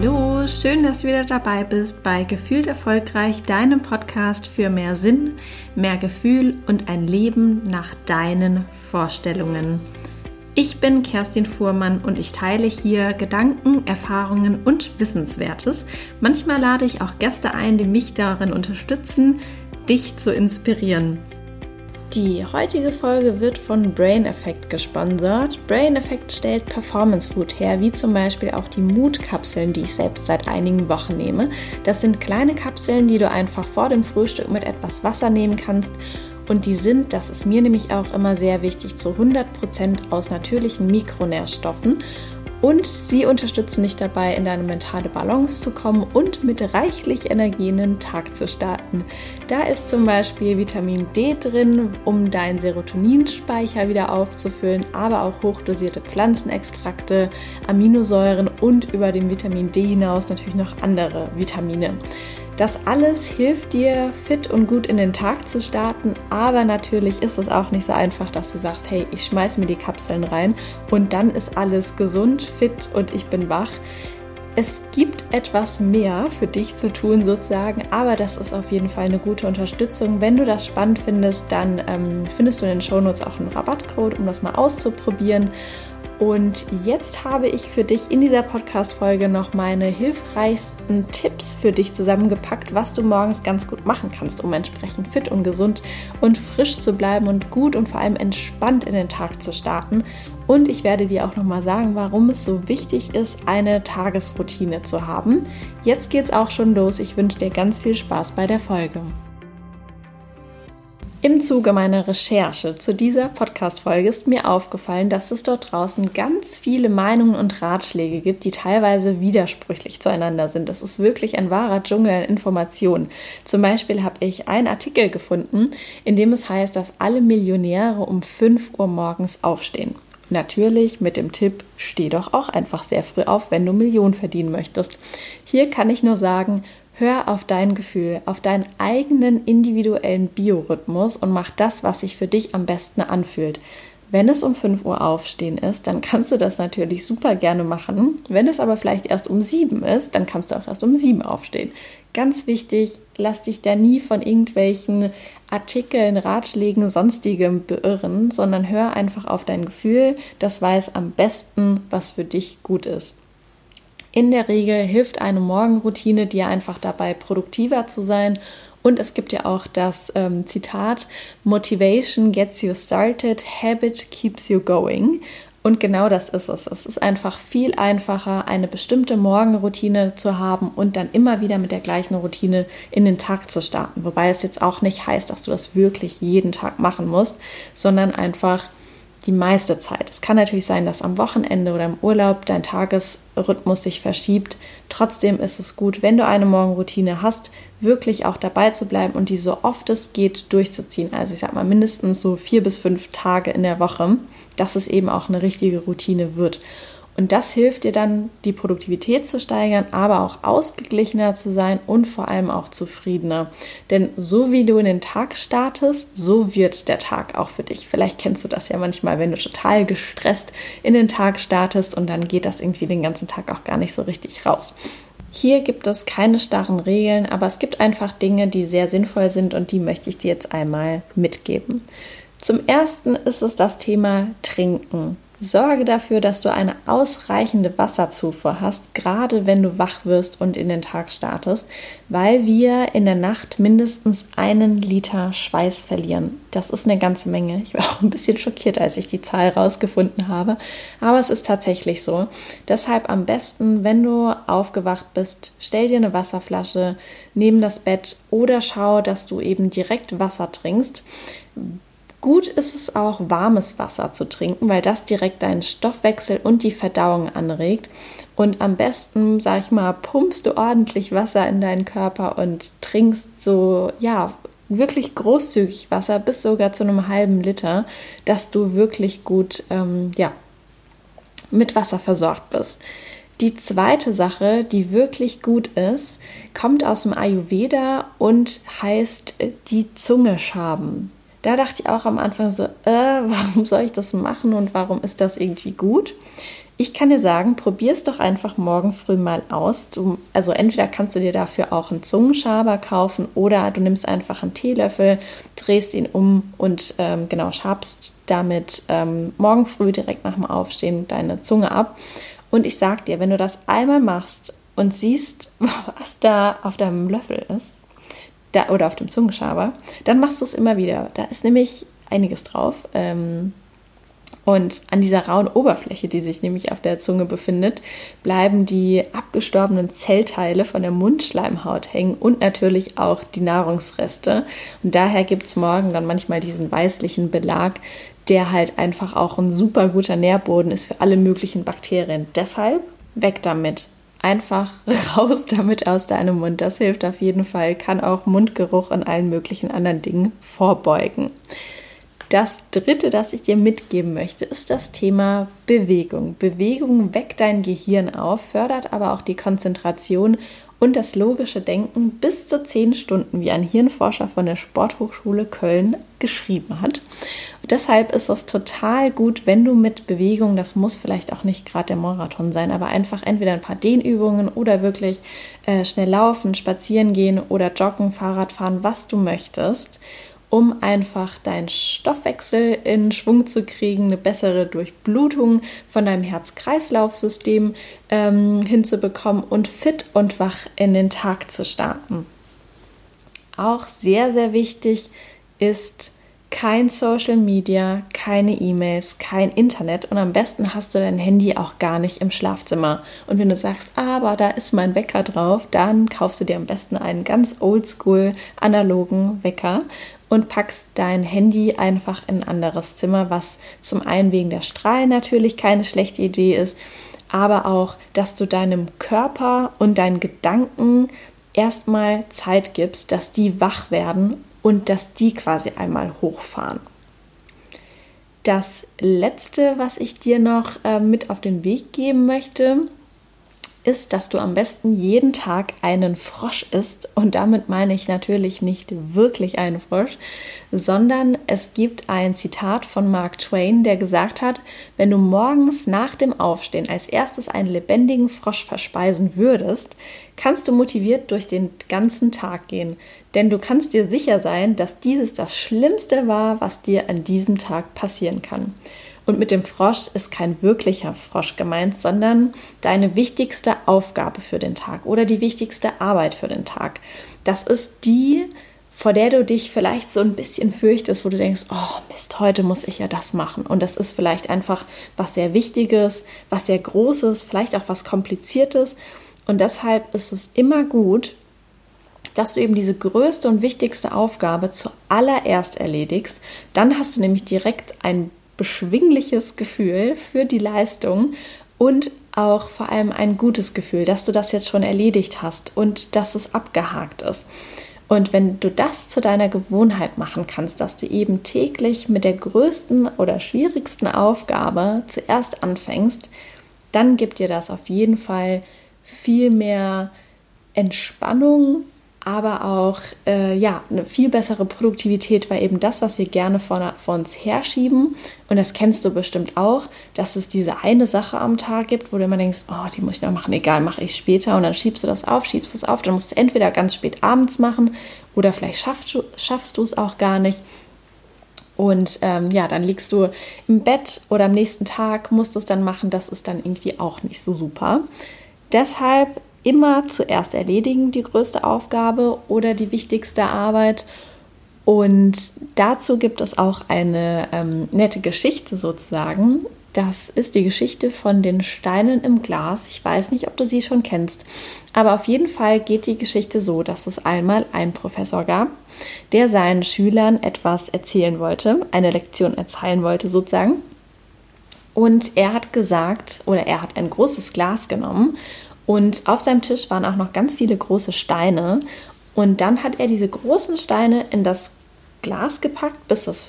Hallo, schön, dass du wieder dabei bist bei Gefühlt Erfolgreich, deinem Podcast für mehr Sinn, mehr Gefühl und ein Leben nach deinen Vorstellungen. Ich bin Kerstin Fuhrmann und ich teile hier Gedanken, Erfahrungen und Wissenswertes. Manchmal lade ich auch Gäste ein, die mich darin unterstützen, dich zu inspirieren. Die heutige Folge wird von Brain Effect gesponsert. Brain Effect stellt Performance Food her, wie zum Beispiel auch die Mood-Kapseln, die ich selbst seit einigen Wochen nehme. Das sind kleine Kapseln, die du einfach vor dem Frühstück mit etwas Wasser nehmen kannst. Und die sind, das ist mir nämlich auch immer sehr wichtig, zu 100% aus natürlichen Mikronährstoffen und sie unterstützen dich dabei, in deine mentale Balance zu kommen und mit reichlich Energie in den Tag zu starten. Da ist zum Beispiel Vitamin D drin, um deinen Serotoninspeicher wieder aufzufüllen, aber auch hochdosierte Pflanzenextrakte, Aminosäuren und über dem Vitamin D hinaus natürlich noch andere Vitamine. Das alles hilft dir, fit und gut in den Tag zu starten, aber natürlich ist es auch nicht so einfach, dass du sagst, hey, ich schmeiß mir die Kapseln rein und dann ist alles gesund, fit und ich bin wach. Es gibt etwas mehr für dich zu tun sozusagen, aber das ist auf jeden Fall eine gute Unterstützung. Wenn du das spannend findest, dann ähm, findest du in den Shownotes auch einen Rabattcode, um das mal auszuprobieren. Und jetzt habe ich für dich in dieser Podcast-Folge noch meine hilfreichsten Tipps für dich zusammengepackt, was du morgens ganz gut machen kannst, um entsprechend fit und gesund und frisch zu bleiben und gut und vor allem entspannt in den Tag zu starten. Und ich werde dir auch nochmal sagen, warum es so wichtig ist, eine Tagesroutine zu haben. Jetzt geht's auch schon los. Ich wünsche dir ganz viel Spaß bei der Folge. Im Zuge meiner Recherche zu dieser Podcast-Folge ist mir aufgefallen, dass es dort draußen ganz viele Meinungen und Ratschläge gibt, die teilweise widersprüchlich zueinander sind. Das ist wirklich ein wahrer Dschungel an Informationen. Zum Beispiel habe ich einen Artikel gefunden, in dem es heißt, dass alle Millionäre um 5 Uhr morgens aufstehen. Natürlich mit dem Tipp, steh doch auch einfach sehr früh auf, wenn du Millionen verdienen möchtest. Hier kann ich nur sagen, Hör auf dein Gefühl, auf deinen eigenen individuellen Biorhythmus und mach das, was sich für dich am besten anfühlt. Wenn es um 5 Uhr aufstehen ist, dann kannst du das natürlich super gerne machen. Wenn es aber vielleicht erst um 7 ist, dann kannst du auch erst um 7 aufstehen. Ganz wichtig, lass dich da nie von irgendwelchen Artikeln, Ratschlägen, sonstigem beirren, sondern hör einfach auf dein Gefühl. Das weiß am besten, was für dich gut ist. In der Regel hilft eine Morgenroutine dir einfach dabei, produktiver zu sein. Und es gibt ja auch das ähm, Zitat, Motivation gets you started, Habit keeps you going. Und genau das ist es. Es ist einfach viel einfacher, eine bestimmte Morgenroutine zu haben und dann immer wieder mit der gleichen Routine in den Tag zu starten. Wobei es jetzt auch nicht heißt, dass du das wirklich jeden Tag machen musst, sondern einfach die meiste Zeit. Es kann natürlich sein, dass am Wochenende oder im Urlaub dein Tagesrhythmus sich verschiebt. Trotzdem ist es gut, wenn du eine Morgenroutine hast, wirklich auch dabei zu bleiben und die so oft es geht durchzuziehen. Also ich sag mal mindestens so vier bis fünf Tage in der Woche, dass es eben auch eine richtige Routine wird. Und das hilft dir dann, die Produktivität zu steigern, aber auch ausgeglichener zu sein und vor allem auch zufriedener. Denn so wie du in den Tag startest, so wird der Tag auch für dich. Vielleicht kennst du das ja manchmal, wenn du total gestresst in den Tag startest und dann geht das irgendwie den ganzen Tag auch gar nicht so richtig raus. Hier gibt es keine starren Regeln, aber es gibt einfach Dinge, die sehr sinnvoll sind und die möchte ich dir jetzt einmal mitgeben. Zum ersten ist es das Thema Trinken. Sorge dafür, dass du eine ausreichende Wasserzufuhr hast, gerade wenn du wach wirst und in den Tag startest, weil wir in der Nacht mindestens einen Liter Schweiß verlieren. Das ist eine ganze Menge. Ich war auch ein bisschen schockiert, als ich die Zahl rausgefunden habe, aber es ist tatsächlich so. Deshalb am besten, wenn du aufgewacht bist, stell dir eine Wasserflasche neben das Bett oder schau, dass du eben direkt Wasser trinkst Gut ist es auch, warmes Wasser zu trinken, weil das direkt deinen Stoffwechsel und die Verdauung anregt. Und am besten, sag ich mal, pumpst du ordentlich Wasser in deinen Körper und trinkst so, ja, wirklich großzügig Wasser, bis sogar zu einem halben Liter, dass du wirklich gut, ähm, ja, mit Wasser versorgt bist. Die zweite Sache, die wirklich gut ist, kommt aus dem Ayurveda und heißt die Zunge schaben. Da dachte ich auch am Anfang so, äh, warum soll ich das machen und warum ist das irgendwie gut? Ich kann dir sagen, probier es doch einfach morgen früh mal aus. Du, also entweder kannst du dir dafür auch einen Zungenschaber kaufen oder du nimmst einfach einen Teelöffel, drehst ihn um und ähm, genau schabst damit ähm, morgen früh direkt nach dem Aufstehen deine Zunge ab. Und ich sag dir, wenn du das einmal machst und siehst, was da auf deinem Löffel ist, da, oder auf dem Zungenschaber, dann machst du es immer wieder. Da ist nämlich einiges drauf. Ähm, und an dieser rauen Oberfläche, die sich nämlich auf der Zunge befindet, bleiben die abgestorbenen Zellteile von der Mundschleimhaut hängen und natürlich auch die Nahrungsreste. Und daher gibt es morgen dann manchmal diesen weißlichen Belag, der halt einfach auch ein super guter Nährboden ist für alle möglichen Bakterien. Deshalb weg damit. Einfach raus damit aus deinem Mund. Das hilft auf jeden Fall, kann auch Mundgeruch und allen möglichen anderen Dingen vorbeugen. Das dritte, das ich dir mitgeben möchte, ist das Thema Bewegung. Bewegung weckt dein Gehirn auf, fördert aber auch die Konzentration und das logische Denken bis zu zehn Stunden, wie ein Hirnforscher von der Sporthochschule Köln geschrieben hat. Und deshalb ist es total gut, wenn du mit Bewegung, das muss vielleicht auch nicht gerade der Marathon sein, aber einfach entweder ein paar Dehnübungen oder wirklich äh, schnell laufen, spazieren gehen oder joggen, Fahrrad fahren, was du möchtest um einfach deinen Stoffwechsel in Schwung zu kriegen, eine bessere Durchblutung von deinem Herz-Kreislauf-System ähm, hinzubekommen und fit und wach in den Tag zu starten. Auch sehr, sehr wichtig ist kein Social Media, keine E-Mails, kein Internet und am besten hast du dein Handy auch gar nicht im Schlafzimmer. Und wenn du sagst, aber da ist mein Wecker drauf, dann kaufst du dir am besten einen ganz oldschool analogen Wecker und packst dein Handy einfach in ein anderes Zimmer, was zum einen wegen der Strahlen natürlich keine schlechte Idee ist, aber auch, dass du deinem Körper und deinen Gedanken erstmal Zeit gibst, dass die wach werden und dass die quasi einmal hochfahren. Das letzte, was ich dir noch äh, mit auf den Weg geben möchte, ist, dass du am besten jeden Tag einen Frosch isst. Und damit meine ich natürlich nicht wirklich einen Frosch, sondern es gibt ein Zitat von Mark Twain, der gesagt hat, wenn du morgens nach dem Aufstehen als erstes einen lebendigen Frosch verspeisen würdest, kannst du motiviert durch den ganzen Tag gehen. Denn du kannst dir sicher sein, dass dieses das Schlimmste war, was dir an diesem Tag passieren kann. Und mit dem Frosch ist kein wirklicher Frosch gemeint, sondern deine wichtigste Aufgabe für den Tag oder die wichtigste Arbeit für den Tag. Das ist die, vor der du dich vielleicht so ein bisschen fürchtest, wo du denkst, oh Mist, heute muss ich ja das machen. Und das ist vielleicht einfach was sehr Wichtiges, was sehr Großes, vielleicht auch was Kompliziertes. Und deshalb ist es immer gut, dass du eben diese größte und wichtigste Aufgabe zuallererst erledigst. Dann hast du nämlich direkt ein beschwingliches Gefühl für die Leistung und auch vor allem ein gutes Gefühl, dass du das jetzt schon erledigt hast und dass es abgehakt ist. Und wenn du das zu deiner Gewohnheit machen kannst, dass du eben täglich mit der größten oder schwierigsten Aufgabe zuerst anfängst, dann gibt dir das auf jeden Fall viel mehr Entspannung, aber auch äh, ja, eine viel bessere Produktivität, weil eben das, was wir gerne vor, vor, uns herschieben, und das kennst du bestimmt auch, dass es diese eine Sache am Tag gibt, wo du immer denkst, oh, die muss ich noch machen, egal, mache ich später, und dann schiebst du das auf, schiebst es auf, dann musst du entweder ganz spät abends machen oder vielleicht schaffst du, schaffst du es auch gar nicht. Und ähm, ja, dann liegst du im Bett oder am nächsten Tag musst du es dann machen. Das ist dann irgendwie auch nicht so super. Deshalb immer zuerst erledigen, die größte Aufgabe oder die wichtigste Arbeit. Und dazu gibt es auch eine ähm, nette Geschichte sozusagen. Das ist die Geschichte von den Steinen im Glas. Ich weiß nicht, ob du sie schon kennst, aber auf jeden Fall geht die Geschichte so, dass es einmal einen Professor gab, der seinen Schülern etwas erzählen wollte, eine Lektion erzählen wollte sozusagen. Und er hat gesagt, oder er hat ein großes Glas genommen und auf seinem Tisch waren auch noch ganz viele große Steine. Und dann hat er diese großen Steine in das Glas gepackt, bis das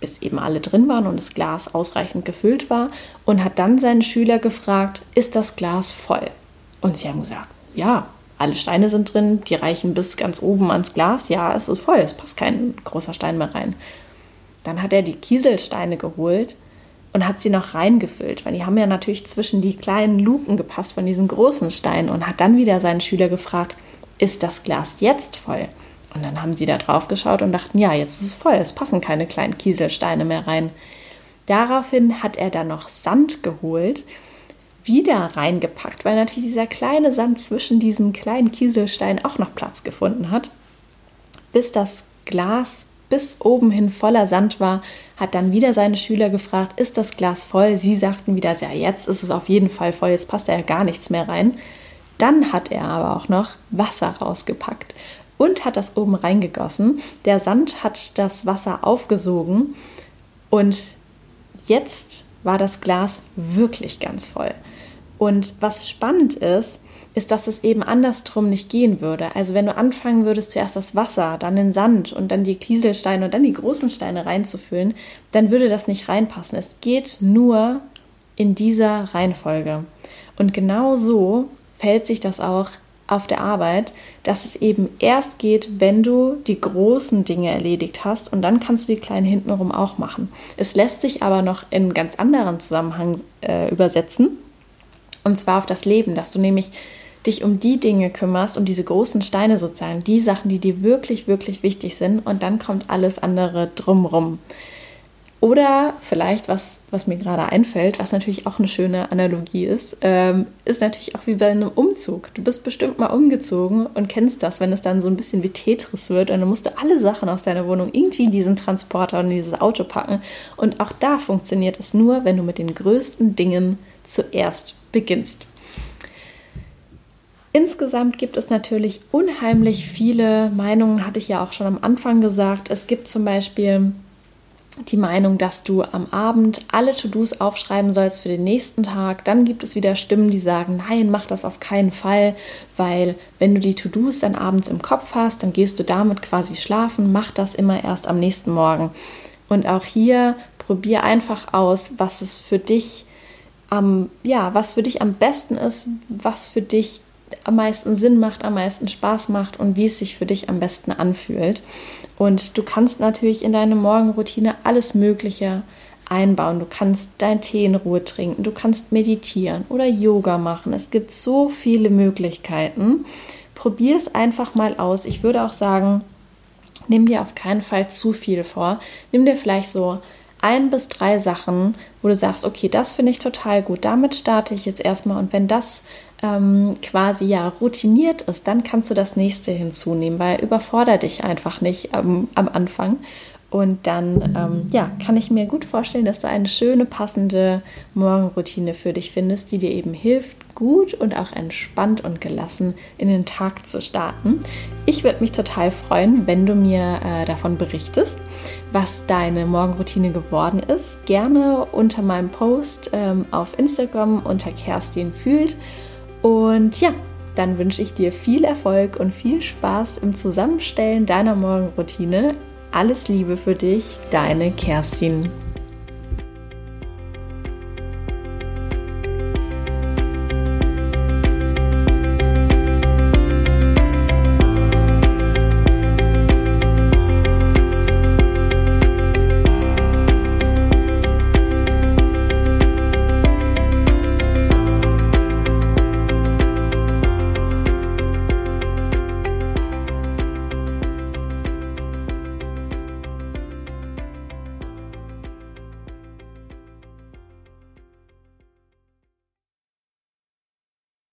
bis eben alle drin waren und das Glas ausreichend gefüllt war und hat dann seinen Schüler gefragt, ist das Glas voll? Und sie haben gesagt, ja, alle Steine sind drin, die reichen bis ganz oben ans Glas, ja, es ist voll, es passt kein großer Stein mehr rein. Dann hat er die Kieselsteine geholt und hat sie noch reingefüllt, weil die haben ja natürlich zwischen die kleinen Luken gepasst von diesen großen Steinen und hat dann wieder seinen Schüler gefragt, ist das Glas jetzt voll? Und dann haben sie da drauf geschaut und dachten, ja, jetzt ist es voll, es passen keine kleinen Kieselsteine mehr rein. Daraufhin hat er dann noch Sand geholt, wieder reingepackt, weil natürlich dieser kleine Sand zwischen diesen kleinen Kieselsteinen auch noch Platz gefunden hat, bis das Glas bis oben hin voller Sand war, hat dann wieder seine Schüler gefragt, ist das Glas voll? Sie sagten wieder, ja, jetzt ist es auf jeden Fall voll, jetzt passt ja gar nichts mehr rein. Dann hat er aber auch noch Wasser rausgepackt und hat das oben reingegossen. Der Sand hat das Wasser aufgesogen und jetzt war das Glas wirklich ganz voll. Und was spannend ist, ist, dass es eben andersrum nicht gehen würde. Also wenn du anfangen würdest, zuerst das Wasser, dann den Sand und dann die Kieselsteine und dann die großen Steine reinzufüllen, dann würde das nicht reinpassen. Es geht nur in dieser Reihenfolge. Und genau so fällt sich das auch auf der Arbeit, dass es eben erst geht, wenn du die großen Dinge erledigt hast und dann kannst du die kleinen hintenrum auch machen. Es lässt sich aber noch in ganz anderen Zusammenhang äh, übersetzen und zwar auf das Leben, dass du nämlich dich um die Dinge kümmerst, um diese großen Steine sozusagen, die Sachen, die dir wirklich, wirklich wichtig sind und dann kommt alles andere drumrum. Oder vielleicht, was, was mir gerade einfällt, was natürlich auch eine schöne Analogie ist, ähm, ist natürlich auch wie bei einem Umzug. Du bist bestimmt mal umgezogen und kennst das, wenn es dann so ein bisschen wie Tetris wird und dann musst du alle Sachen aus deiner Wohnung irgendwie in diesen Transporter und in dieses Auto packen. Und auch da funktioniert es nur, wenn du mit den größten Dingen zuerst beginnst. Insgesamt gibt es natürlich unheimlich viele Meinungen, hatte ich ja auch schon am Anfang gesagt. Es gibt zum Beispiel die Meinung, dass du am Abend alle To-Dos aufschreiben sollst für den nächsten Tag. Dann gibt es wieder Stimmen, die sagen, nein, mach das auf keinen Fall, weil wenn du die To-Dos dann abends im Kopf hast, dann gehst du damit quasi schlafen. Mach das immer erst am nächsten Morgen. Und auch hier probier einfach aus, was es für dich am, ja, was für dich am besten ist, was für dich am meisten Sinn macht, am meisten Spaß macht und wie es sich für dich am besten anfühlt. Und du kannst natürlich in deine Morgenroutine alles Mögliche einbauen. Du kannst deinen Tee in Ruhe trinken, du kannst meditieren oder Yoga machen. Es gibt so viele Möglichkeiten. Probier es einfach mal aus. Ich würde auch sagen, nimm dir auf keinen Fall zu viel vor. Nimm dir vielleicht so ein bis drei Sachen, wo du sagst, okay, das finde ich total gut, damit starte ich jetzt erstmal und wenn das ähm, quasi ja routiniert ist, dann kannst du das nächste hinzunehmen, weil überfordere dich einfach nicht ähm, am Anfang. Und dann ähm, ja, kann ich mir gut vorstellen, dass du eine schöne, passende Morgenroutine für dich findest, die dir eben hilft, gut und auch entspannt und gelassen in den Tag zu starten. Ich würde mich total freuen, wenn du mir äh, davon berichtest, was deine Morgenroutine geworden ist. Gerne unter meinem Post ähm, auf Instagram unter Kerstin fühlt. Und ja, dann wünsche ich dir viel Erfolg und viel Spaß im Zusammenstellen deiner Morgenroutine. Alles Liebe für dich, deine Kerstin.